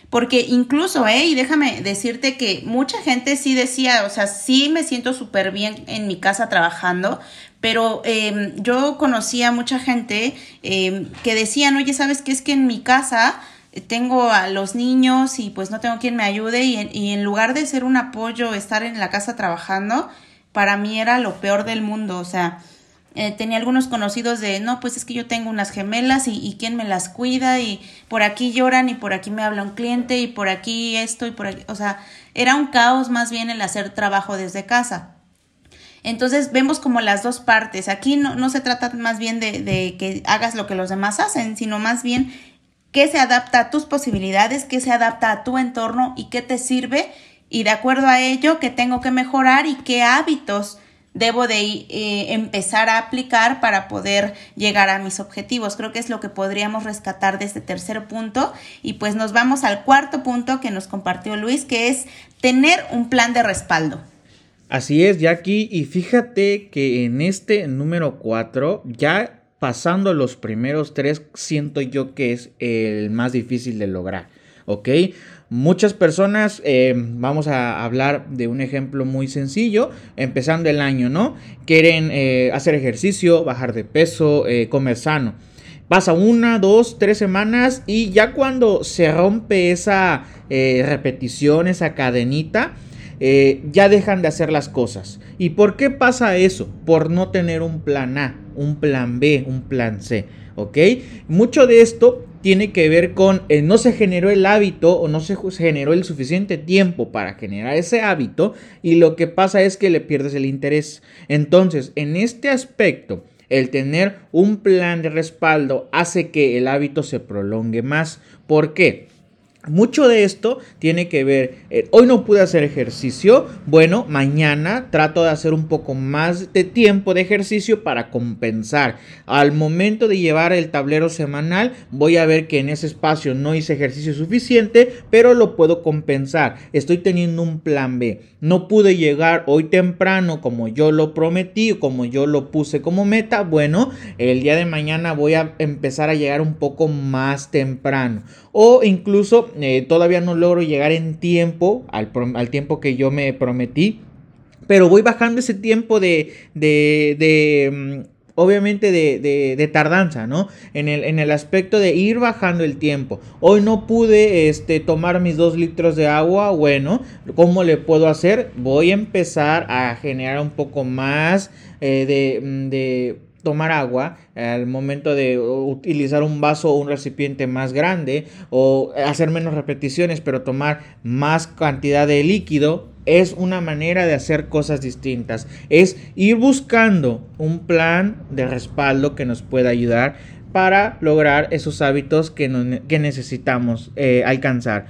Porque incluso, eh, y déjame decirte que mucha gente sí decía, o sea, sí me siento súper bien en mi casa trabajando, pero em, yo conocía mucha gente em, que decían, oye, ¿sabes qué es que en mi casa tengo a los niños y pues no tengo quien me ayude y y en lugar de ser un apoyo estar en la casa trabajando, para mí era lo peor del mundo, o sea, eh, tenía algunos conocidos de, no, pues es que yo tengo unas gemelas y, quién me las cuida y por aquí lloran y por aquí me habla un cliente y por aquí esto y por aquí, o sea, era un caos más bien el hacer trabajo desde casa. Entonces vemos como las dos partes. Aquí no, no se trata más bien de, de, que hagas lo que los demás hacen, sino más bien qué se adapta a tus posibilidades, qué se adapta a tu entorno y qué te sirve y de acuerdo a ello qué tengo que mejorar y qué hábitos debo de eh, empezar a aplicar para poder llegar a mis objetivos. Creo que es lo que podríamos rescatar de este tercer punto y pues nos vamos al cuarto punto que nos compartió Luis, que es tener un plan de respaldo. Así es, Jackie, y fíjate que en este número cuatro, ya pasando los primeros tres, siento yo que es el más difícil de lograr, ¿ok? Muchas personas, eh, vamos a hablar de un ejemplo muy sencillo, empezando el año, ¿no? Quieren eh, hacer ejercicio, bajar de peso, eh, comer sano. Pasa una, dos, tres semanas y ya cuando se rompe esa repetición, esa cadenita, ya dejan de hacer las cosas. ¿Y por qué pasa eso? Por no tener un plan A, un plan B, un plan C. ¿Ok? Mucho de esto tiene que ver con eh, no se generó el hábito o no se generó el suficiente tiempo para generar ese hábito y lo que pasa es que le pierdes el interés. Entonces, en este aspecto, el tener un plan de respaldo hace que el hábito se prolongue más. ¿Por qué? Mucho de esto tiene que ver, eh, hoy no pude hacer ejercicio, bueno, mañana trato de hacer un poco más de tiempo de ejercicio para compensar. Al momento de llevar el tablero semanal, voy a ver que en ese espacio no hice ejercicio suficiente, pero lo puedo compensar. Estoy teniendo un plan B. No pude llegar hoy temprano como yo lo prometí, como yo lo puse como meta. Bueno, el día de mañana voy a empezar a llegar un poco más temprano. O incluso eh, todavía no logro llegar en tiempo, al, tiempo que yo me prometí. Pero voy bajando ese tiempo de, de, mm, obviamente de, tardanza, ¿no? En el, en el, aspecto de ir bajando el tiempo. Hoy no pude este, tomar mis dos litros de agua, bueno, ¿cómo le puedo hacer? Voy a empezar a generar un poco más eh, mm, de tomar agua al momento de utilizar un vaso o un recipiente más grande o hacer menos repeticiones pero tomar más cantidad de líquido es una manera de hacer cosas distintas. Es ir buscando un plan de respaldo que nos pueda ayudar para lograr esos hábitos que, necesitamos eh, alcanzar.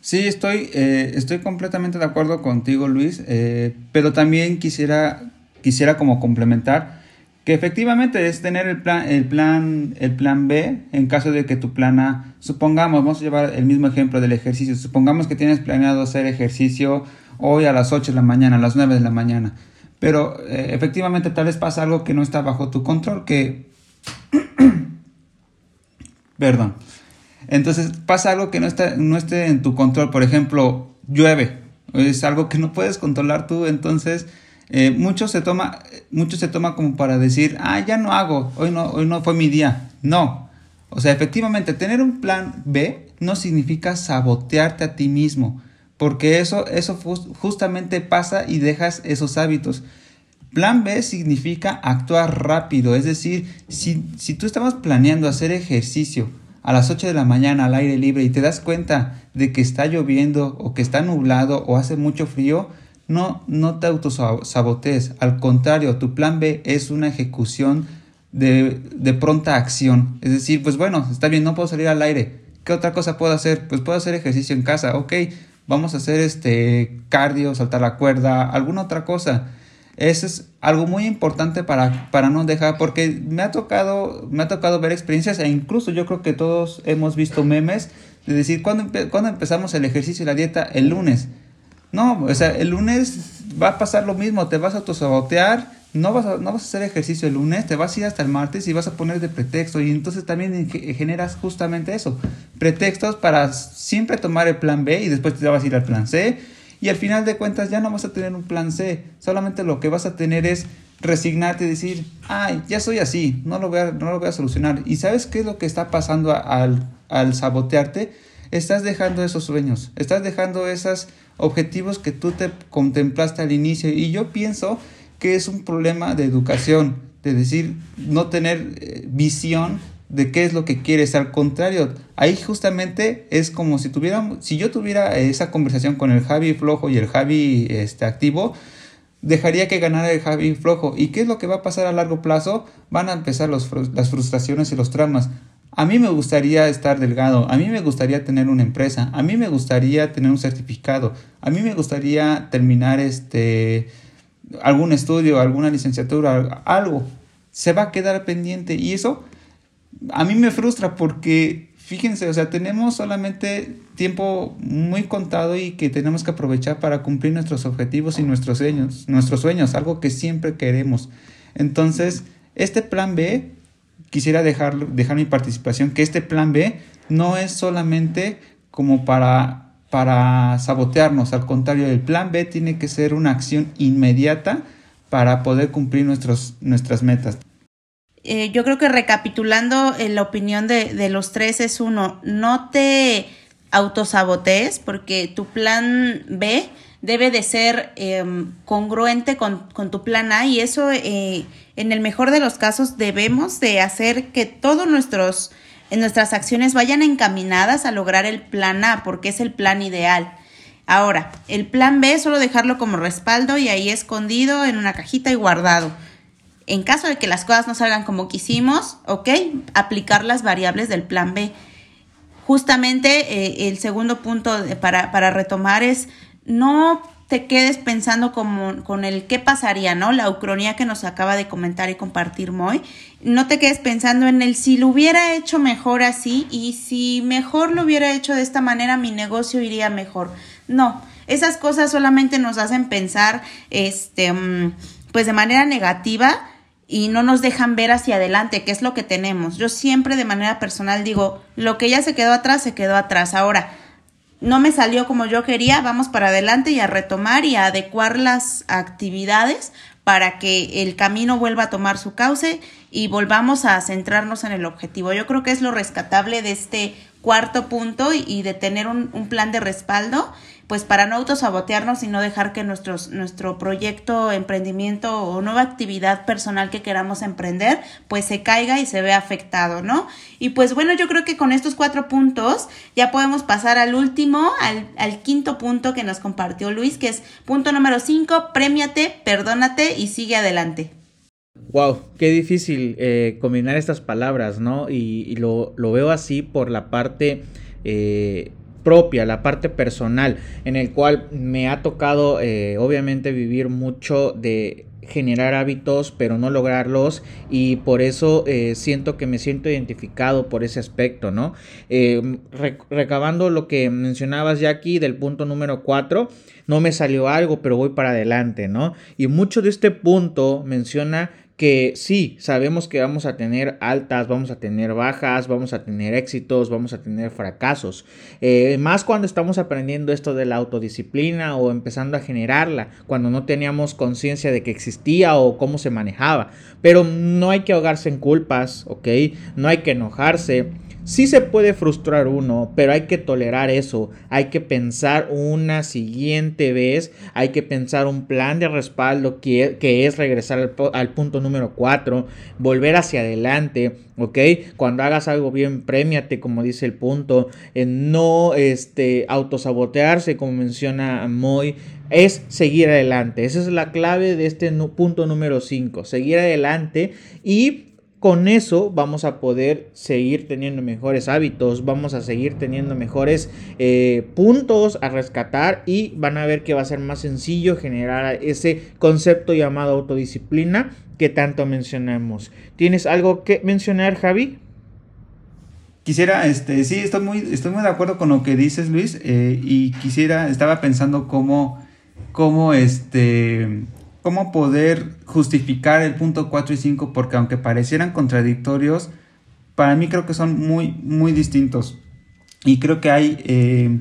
Sí, estoy, eh, estoy completamente de acuerdo contigo, Luis, eh, pero también quisiera, quisiera como complementar que efectivamente es tener el plan, el plan, el plan B en caso de que tu plan A, supongamos, vamos a llevar el mismo ejemplo del ejercicio, supongamos que tienes planeado hacer ejercicio hoy a las 8 de la mañana, a las 9 de la mañana, pero eh, efectivamente tal vez pasa algo que no está bajo tu control, que... Perdón. Entonces pasa algo que no, está, no esté en tu control, por ejemplo, llueve, es algo que no puedes controlar tú, entonces eh, mucho, se toma, mucho se toma como para decir, ah, ya no hago, hoy no, hoy no fue mi día. No. O sea, efectivamente, tener un plan B no significa sabotearte a ti mismo, porque eso, eso justamente pasa y dejas esos hábitos. Plan B significa actuar rápido, es decir, si, si tú estabas planeando hacer ejercicio a las 8 de la mañana al aire libre y te das cuenta de que está lloviendo o que está nublado o hace mucho frío, no, no te autosabotees, al contrario, tu plan B es una ejecución de, de, pronta acción. Es decir, pues bueno, está bien, no puedo salir al aire. ¿Qué otra cosa puedo hacer? Pues puedo hacer ejercicio en casa, ok, vamos a hacer este cardio, saltar la cuerda, alguna otra cosa. Eso es algo muy importante para, para no dejar, porque me ha tocado, me ha tocado ver experiencias e incluso yo creo que todos hemos visto memes de decir, ¿cuándo, ¿cuándo empezamos el ejercicio y la dieta? El lunes. No, o sea, el lunes va a pasar lo mismo, te vas a autosabotear, no vas a, no vas a hacer ejercicio el lunes, te vas a ir hasta el martes y vas a poner de pretexto y entonces también generas justamente eso, pretextos para siempre tomar el plan B y después te vas a ir al plan C y al final de cuentas ya no vas a tener un plan C, solamente lo que vas a tener es resignarte y decir, ay, ya soy así, no lo voy a, no lo voy a solucionar. ¿Y sabes qué es lo que está pasando al, al sabotearte? Estás dejando esos sueños, estás dejando esos objetivos que tú te contemplaste al inicio y yo pienso que es un problema de educación, de decir, no tener eh, visión de qué es lo que quieres, al contrario, ahí justamente es como si tuviéramos, si yo tuviera esa conversación con el Javi flojo y el Javi este, activo, dejaría que ganara el Javi flojo. ¿Y qué es lo que va a pasar a largo plazo? Van a empezar los, las frustraciones y los traumas. A mí me gustaría estar delgado, a mí me gustaría tener una empresa, a mí me gustaría tener un certificado, a mí me gustaría terminar este algún estudio, alguna licenciatura, algo. Se va a quedar pendiente y eso a mí me frustra porque fíjense, o sea, tenemos solamente tiempo muy contado y que tenemos que aprovechar para cumplir nuestros objetivos y nuestros sueños, nuestros sueños, algo que siempre queremos. Entonces, este plan B quisiera dejar, dejar mi participación, que este plan B no es solamente como para para sabotearnos. Al contrario, el plan B tiene que ser una acción inmediata para poder cumplir nuestros, nuestras metas. Eh, yo creo que recapitulando eh, la opinión de, de, los tres es uno, no te autosabotees porque tu plan B debe de ser em, congruente con, con, tu plan A y eso eh, en el mejor de los casos debemos de hacer que todos nuestros nuestras acciones vayan encaminadas a lograr el plan A porque es el plan ideal. Ahora, el plan B solo dejarlo como respaldo y ahí escondido en una cajita y guardado. En caso de que las cosas no salgan como quisimos, ok, aplicar las variables del plan B. Justamente eh, el segundo punto para, para retomar es no te quedes pensando como, con el qué pasaría, ¿no? La ucronía que nos acaba de comentar y compartir Moy. No te quedes pensando en el si lo hubiera hecho mejor así y si mejor lo hubiera hecho de esta manera mi negocio iría mejor. No, esas cosas solamente nos hacen pensar este mm, pues de manera negativa y no nos dejan ver hacia adelante, qué es lo que tenemos. Yo siempre de manera personal digo, lo que ya se quedó atrás, se quedó atrás. Ahora, no me salió como yo quería, vamos para adelante y a retomar y a adecuar las actividades para que el camino vuelva a tomar su cauce y volvamos a centrarnos en el objetivo. Yo creo que es lo rescatable de este cuarto punto y, de tener un, un plan de respaldo pues para no autosabotearnos y no dejar que nuestros, nuestro proyecto, emprendimiento o nueva actividad personal que queramos emprender, pues se caiga y se vea afectado, ¿no? Y pues bueno, yo creo que con estos cuatro puntos ya podemos pasar al último, al, quinto punto que nos compartió Luis, que es punto número cinco, premiate, perdónate y sigue adelante. Wow, qué difícil eh, combinar estas palabras, ¿no? Y, y lo, lo, veo así por la parte eh, propia, la parte personal, en el cual me ha tocado eh, obviamente vivir mucho de generar hábitos pero no lograrlos y por eso eh, siento que me siento identificado por ese aspecto, ¿no? Eh, recabando lo que mencionabas ya aquí del punto número 4, no me salió algo pero voy para adelante, ¿no? Y mucho de este punto menciona que sí, sabemos que vamos a tener altas, vamos a tener bajas, vamos a tener éxitos, vamos a tener fracasos. Eh, más cuando estamos aprendiendo esto de la autodisciplina o empezando a generarla, cuando no teníamos conciencia de que existía o cómo se manejaba. Pero no hay que ahogarse en culpas, ¿ok? No hay que enojarse. Sí se puede frustrar uno, pero hay que tolerar eso. Hay que pensar una siguiente vez. Hay que pensar un plan de respaldo que, es regresar al, punto número 4. Volver hacia adelante. ¿Ok? Cuando hagas algo bien, premiate, como dice el punto. En no este, autosabotearse, como menciona Moy es seguir adelante. Esa es la clave de este punto número 5. Seguir adelante y con eso vamos a poder seguir teniendo mejores hábitos, vamos a seguir teniendo mejores eh, puntos a rescatar y van a ver que va a ser más sencillo generar ese concepto llamado autodisciplina que tanto mencionamos. ¿Tienes algo que mencionar, Javi? Quisiera, este, sí, estoy muy, estoy muy de acuerdo con lo que dices, Luis, eh, y quisiera, estaba pensando cómo, cómo, este, cómo poder justificar el punto 4 y 5 porque aunque parecieran contradictorios, para mí creo que son muy, muy distintos. Y creo que hay, eh,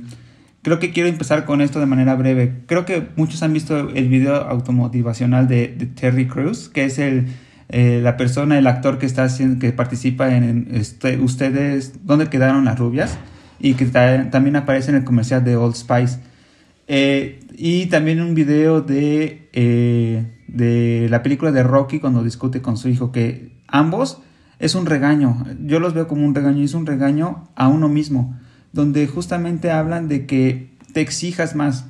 creo que quiero empezar con esto de manera breve. Creo que muchos han visto el video automotivacional de, Terry Crews, que es el, eh, la persona, el actor que está haciendo, que participa en este, ustedes, ¿dónde quedaron las rubias? Y que también aparece en el comercial de Old Spice. Eh, y también un video de, eh, de la película de Rocky cuando discute con su hijo, que ambos es un regaño. Yo los veo como un regaño y es un regaño a uno mismo, donde justamente hablan de que te exijas más,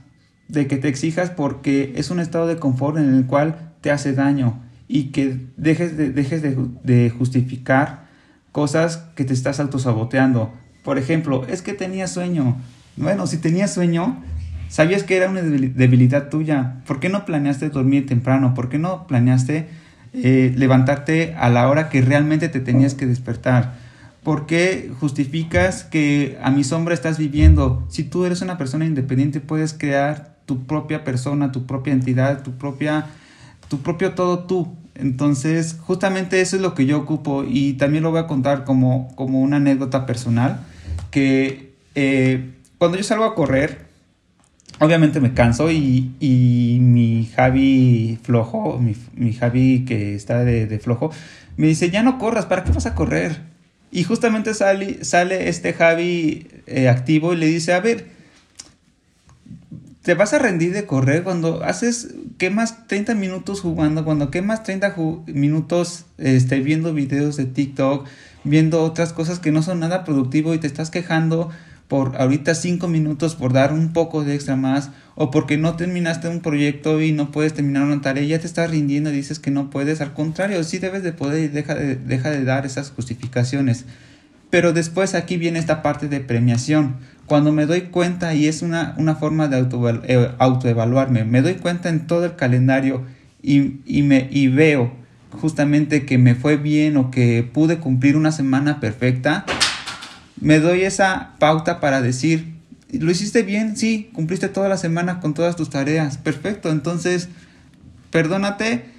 de que te exijas porque es un estado de confort en el cual te hace daño y que dejes de, dejes de, de justificar cosas que te estás autosaboteando. Por ejemplo, es que tenía sueño. Bueno, si tenía sueño, Sabías que era una debilidad tuya. ¿Por qué no planeaste dormir temprano? ¿Por qué no planeaste eh, levantarte a la hora que realmente te tenías que despertar? ¿Por qué justificas que a mi sombra estás viviendo? Si tú eres una persona independiente, puedes crear tu propia persona, tu propia entidad, tu propia, tu propio todo tú. Entonces, justamente eso es lo que yo ocupo y también lo voy a contar como, como una anécdota personal, que eh, cuando yo salgo a correr, obviamente me canso y, y mi Javi flojo, mi, mi Javi que está de, flojo, me dice, ya no corras, ¿para qué vas a correr? Y justamente sale, sale este Javi eh, activo y le dice, a ver, te vas a rendir de correr cuando haces, quemas 30 minutos jugando, cuando quemas 30 minutos este, viendo videos de TikTok, viendo otras cosas que no son nada productivo y te estás quejando por ahorita 5 minutos por dar un poco de extra más o porque no terminaste un proyecto y no puedes terminar una tarea ya te estás rindiendo y dices que no puedes, al contrario, sí debes de poder y deja de, deja de dar esas justificaciones. Pero después aquí viene esta parte de premiación cuando me doy cuenta, y es una, una forma de eh, autoevaluarme, me doy cuenta en todo el calendario y, y, me, y veo justamente que me fue bien o que pude cumplir una semana perfecta, me doy esa pauta para decir, ¿lo hiciste bien? Sí, cumpliste toda la semana con todas tus tareas, perfecto, entonces, perdónate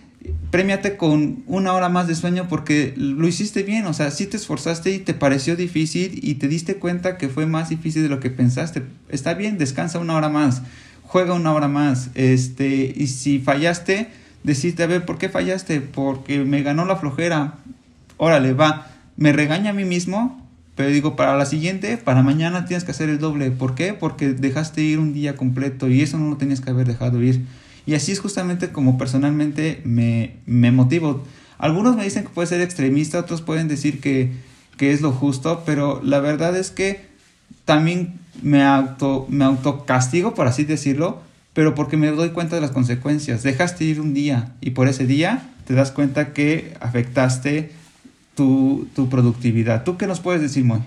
premiate con una hora más de sueño porque lo hiciste bien, o sea, sí te esforzaste y te pareció difícil y te diste cuenta que fue más difícil de lo que pensaste. Está bien, descansa una hora más, juega una hora más, este, y si fallaste, decirte, a ver, ¿por qué fallaste? Porque me ganó la flojera. Órale, va, me regaña a mí mismo, pero digo, para la siguiente, para mañana tienes que hacer el doble. ¿Por qué? Porque dejaste ir un día completo y eso no lo tenías que haber dejado ir. Y así es justamente como personalmente me, me motivo. Algunos me dicen que puede ser extremista, otros pueden decir que, que es lo justo, pero la verdad es que también me auto, me autocastigo, por así decirlo, pero porque me doy cuenta de las consecuencias. Dejaste ir un día y por ese día te das cuenta que afectaste tu, productividad. ¿Tú qué nos puedes decir, Moy?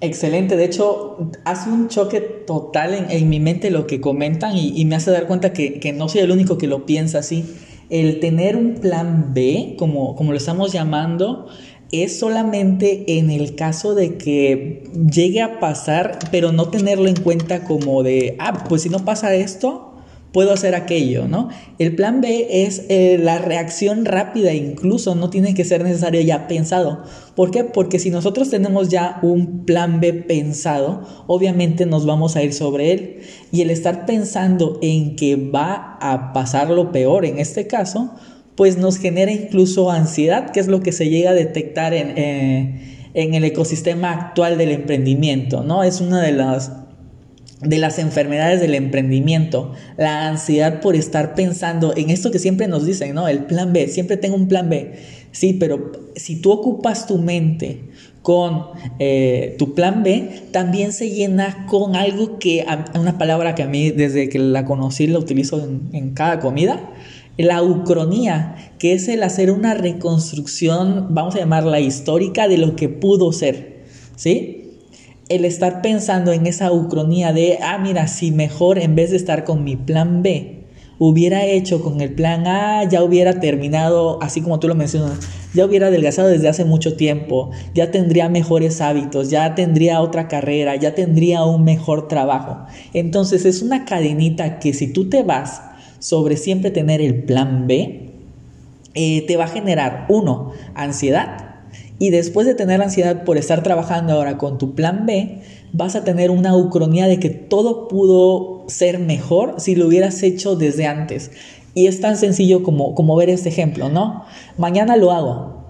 Excelente, de hecho hace un choque total en, mi mente lo que comentan y, me hace dar cuenta que, no soy el único que lo piensa así. El tener un plan B, como, como lo estamos llamando, es solamente en el caso de que llegue a pasar, pero no tenerlo en cuenta como de, ah, pues si no pasa esto, puedo hacer aquello, ¿no? El plan B es eh, la reacción rápida, incluso no tiene que ser necesario ya pensado. ¿Por qué? Porque si nosotros tenemos ya un plan B pensado, obviamente nos vamos a ir sobre él. Y el estar pensando en que va a pasar lo peor en este caso, pues nos genera incluso ansiedad, que es lo que se llega a detectar en, eh, en el ecosistema actual del emprendimiento, ¿no? Es una de las de las enfermedades del emprendimiento, la ansiedad por estar pensando en esto que siempre nos dicen, ¿no? El plan B, siempre tengo un plan B. Sí, pero si tú ocupas tu mente con eh, tu plan B, también se llena con algo que, una palabra que a mí desde que la conocí la utilizo en, en cada comida, la ucronía, que es el hacer una reconstrucción, vamos a llamarla histórica, de lo que pudo ser, ¿sí? El estar pensando en esa ucronía de, ah, mira, si mejor en vez de estar con mi plan B, hubiera hecho con el plan A, ya hubiera terminado, así como tú lo mencionas, ya hubiera adelgazado desde hace mucho tiempo, ya tendría mejores hábitos, ya tendría otra carrera, ya tendría un mejor trabajo. Entonces es una cadenita que si tú te vas sobre siempre tener el plan B, eh, te va a generar, uno, ansiedad, y después de tener ansiedad por estar trabajando ahora con tu plan B, vas a tener una ucronía de que todo pudo ser mejor si lo hubieras hecho desde antes. Y es tan sencillo como, como ver este ejemplo, ¿no? Mañana lo hago.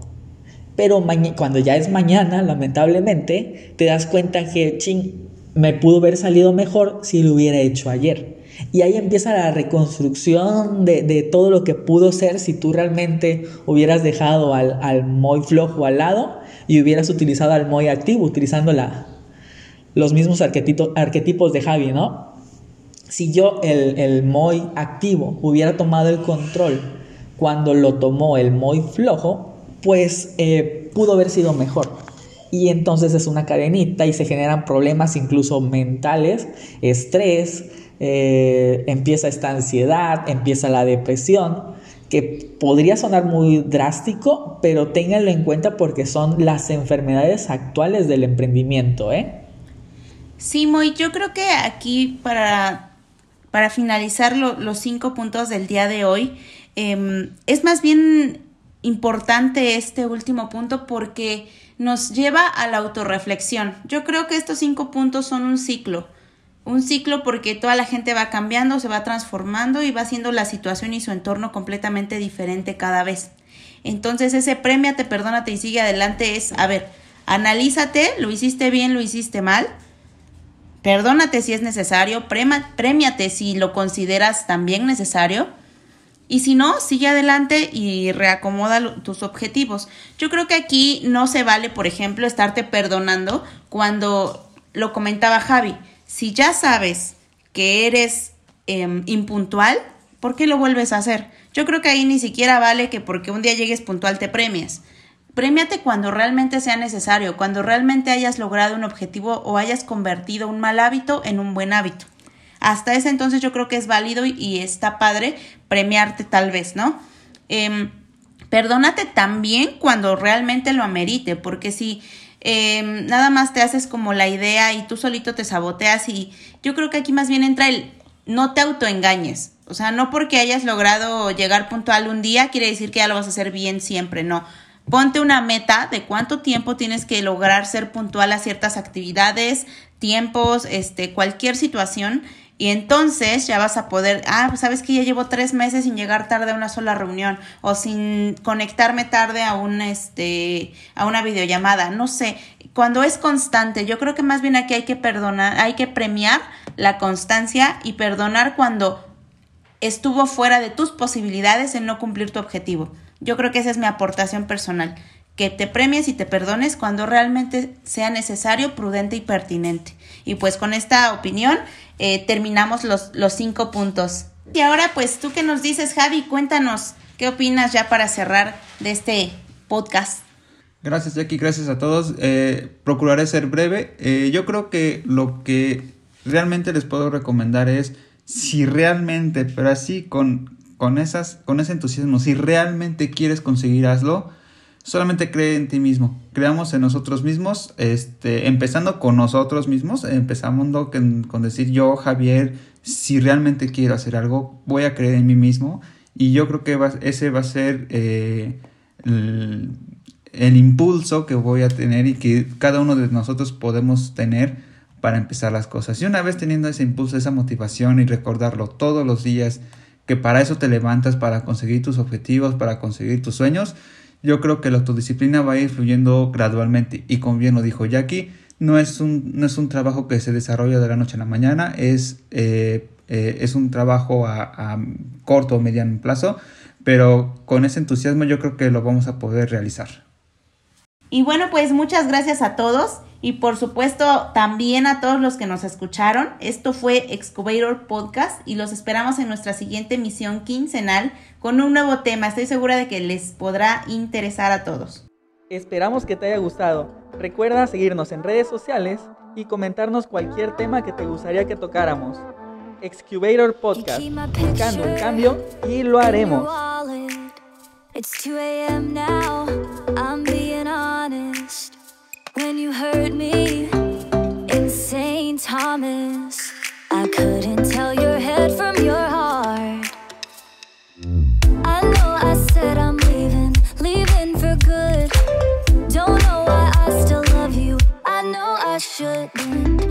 Pero cuando ya es mañana, lamentablemente, te das cuenta que, ching, me pudo haber salido mejor si lo hubiera hecho ayer. Y ahí empieza la reconstrucción de, todo lo que pudo ser si tú realmente hubieras dejado al, al flojo al lado y hubieras utilizado al Moy activo, utilizando la, los mismos arquetipos, de Javi, ¿no? Si yo, el, el activo, hubiera tomado el control cuando lo tomó el Moy flojo, pues eh, pudo haber sido mejor y entonces es una cadenita y se generan problemas incluso mentales, estrés, eh, empieza esta ansiedad, empieza la depresión, que podría sonar muy drástico, pero ténganlo en cuenta porque son las enfermedades actuales del emprendimiento, ¿eh? Sí, Moy, yo creo que aquí para, para finalizar los cinco puntos del día de hoy, em, es más bien importante este último punto porque nos lleva a la autorreflexión. Yo creo que estos cinco puntos son un ciclo un ciclo porque toda la gente va cambiando, se va transformando y va haciendo la situación y su entorno completamente diferente cada vez. Entonces ese premiate, perdónate y sigue adelante es, a ver, analízate, lo hiciste bien, lo hiciste mal, perdónate si es necesario, premiate si lo consideras también necesario y si no, sigue adelante y reacomoda tus objetivos. Yo creo que aquí no se vale, por ejemplo, estarte perdonando cuando lo comentaba Javi si ya sabes que eres em, impuntual, ¿por qué lo vuelves a hacer? Yo creo que ahí ni siquiera vale que porque un día llegues puntual te premies. Premiate cuando realmente sea necesario, cuando realmente hayas logrado un objetivo o hayas convertido un mal hábito en un buen hábito. Hasta ese entonces yo creo que es válido y, está padre premiarte tal vez, ¿no? Em, perdónate también cuando realmente lo amerite, porque si Em, nada más te haces como la idea y tú solito te saboteas y yo creo que aquí más bien entra el no te autoengañes. O sea, no porque hayas logrado llegar puntual un día quiere decir que ya lo vas a hacer bien siempre, no. Ponte una meta de cuánto tiempo tienes que lograr ser puntual a ciertas actividades, tiempos, este, cualquier situación y entonces ya vas a poder, ah, pues sabes que ya llevo tres meses sin llegar tarde a una sola reunión o sin conectarme tarde a un este a una videollamada. No sé. Cuando es constante, yo creo que más bien aquí hay que perdonar, hay que premiar la constancia y perdonar cuando estuvo fuera de tus posibilidades en no cumplir tu objetivo. Yo creo que esa es mi aportación personal. Que te premies y te perdones cuando realmente sea necesario, prudente y pertinente. Y pues con esta opinión eh, terminamos los, los cinco puntos. Y ahora pues tú que nos dices, Javi, cuéntanos qué opinas ya para cerrar de este podcast. Gracias Jackie, gracias a todos. Eh, procuraré ser breve. Eh, yo creo que lo que realmente les puedo recomendar es si realmente, pero así con, con, esas, con ese entusiasmo, si realmente quieres conseguir, hazlo solamente cree en ti mismo. Creamos en nosotros mismos, este, empezando con nosotros mismos, empezando con, decir yo, Javier, si realmente quiero hacer algo, voy a creer en mí mismo. Y yo creo que ese va a ser eh, el, el, impulso que voy a tener y que cada uno de nosotros podemos tener para empezar las cosas. Y una vez teniendo ese impulso, esa motivación y recordarlo todos los días, que para eso te levantas, para conseguir tus objetivos, para conseguir tus sueños, yo creo que la autodisciplina va a ir fluyendo gradualmente y como bien lo dijo Jackie, no es un, no es un trabajo que se desarrolla de la noche a la mañana, es, eh, eh, es un trabajo a, a corto o mediano plazo, pero con ese entusiasmo yo creo que lo vamos a poder realizar. Y bueno, pues muchas gracias a todos y por supuesto también a todos los que nos escucharon. Esto fue Excubator Podcast y los esperamos en nuestra siguiente emisión quincenal con un nuevo tema. Estoy segura de que les podrá interesar a todos. Esperamos que te haya gustado. Recuerda seguirnos en redes sociales y comentarnos cualquier tema que te gustaría que tocáramos. Excubator Podcast, buscando un cambio y lo haremos. when you hurt me in St. Thomas. I couldn't tell your head from your heart. I know I said I'm leaving, leaving for good. Don't know why I still love you. I know I shouldn't.